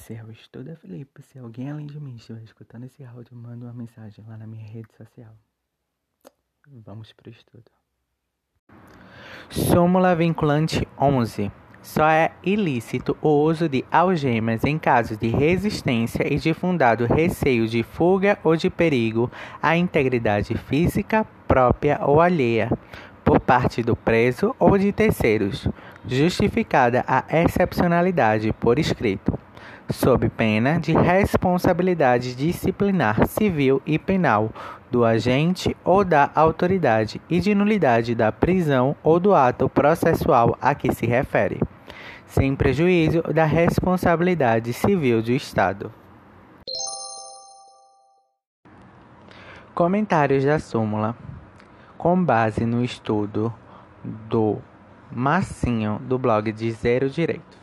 Esse é o Estuda Felipe. Se alguém além de mim estiver escutando esse áudio, manda uma mensagem lá na minha rede social. Vamos para o estudo. Súmula vinculante 11. Só é ilícito o uso de algemas em casos de resistência e de fundado receio de fuga ou de perigo à integridade física própria ou alheia, por parte do preso ou de terceiros, justificada a excepcionalidade por escrito sob pena de responsabilidade disciplinar civil e penal do agente ou da autoridade e de nulidade da prisão ou do ato processual a que se refere, sem prejuízo da responsabilidade civil do Estado. Comentários da súmula. Com base no estudo do Massinho do blog de Zero Direito.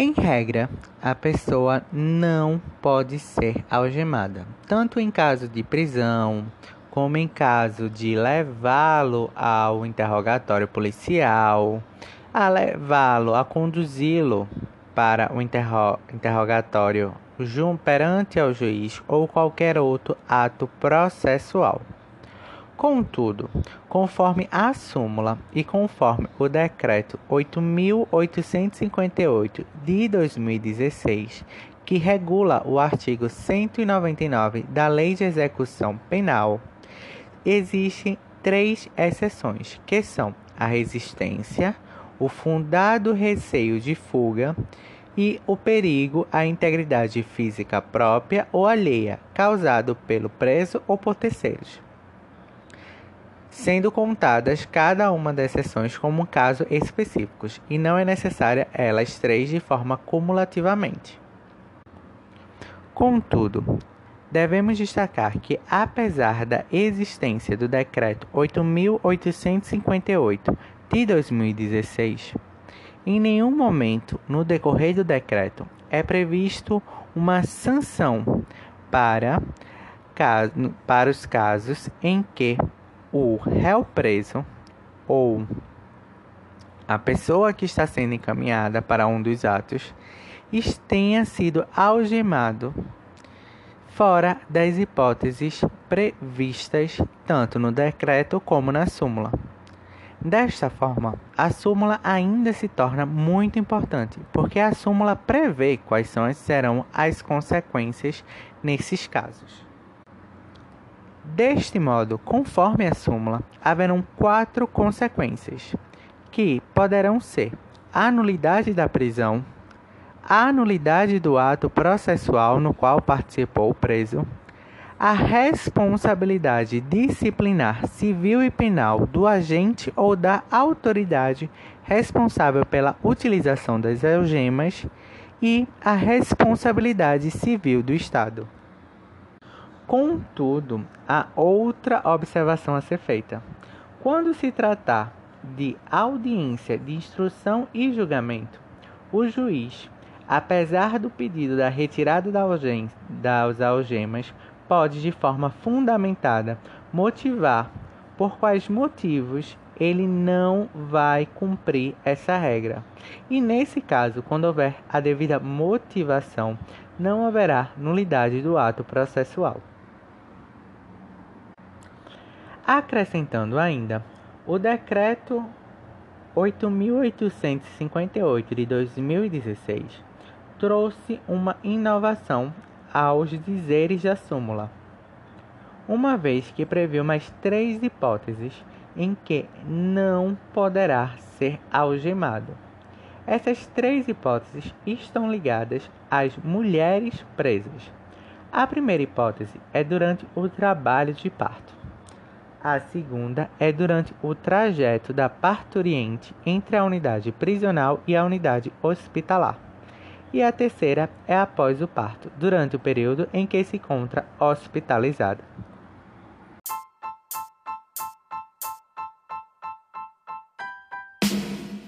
Em regra, a pessoa não pode ser algemada, tanto em caso de prisão, como em caso de levá-lo ao interrogatório policial, a levá-lo, a conduzi-lo para o interro interrogatório perante ao juiz ou qualquer outro ato processual. Contudo, conforme a súmula e conforme o decreto 8858 de 2016, que regula o artigo 199 da Lei de Execução Penal, existem três exceções, que são a resistência, o fundado receio de fuga e o perigo à integridade física própria ou alheia causado pelo preso ou por terceiros sendo contadas cada uma das sessões como casos específicos, e não é necessária elas três de forma cumulativamente. Contudo, devemos destacar que, apesar da existência do Decreto 8.858 de 2016, em nenhum momento no decorrer do decreto é previsto uma sanção para, para os casos em que o réu preso ou a pessoa que está sendo encaminhada para um dos atos tenha sido algemado fora das hipóteses previstas tanto no decreto como na súmula. Desta forma, a súmula ainda se torna muito importante, porque a súmula prevê quais serão as consequências nesses casos. Deste modo, conforme a súmula, haverão quatro consequências, que poderão ser a nulidade da prisão, a nulidade do ato processual no qual participou o preso, a responsabilidade disciplinar civil e penal do agente ou da autoridade responsável pela utilização das algemas e a responsabilidade civil do Estado. Contudo, há outra observação a ser feita. Quando se tratar de audiência de instrução e julgamento, o juiz, apesar do pedido da retirada das algemas, pode, de forma fundamentada, motivar por quais motivos ele não vai cumprir essa regra. E nesse caso, quando houver a devida motivação, não haverá nulidade do ato processual. Acrescentando ainda, o decreto 8858 de 2016 trouxe uma inovação aos dizeres da súmula, uma vez que previu mais três hipóteses em que não poderá ser algemado. Essas três hipóteses estão ligadas às mulheres presas. A primeira hipótese é durante o trabalho de parto. A segunda é durante o trajeto da parturiente entre a unidade prisional e a unidade hospitalar. E a terceira é após o parto, durante o período em que se encontra hospitalizada.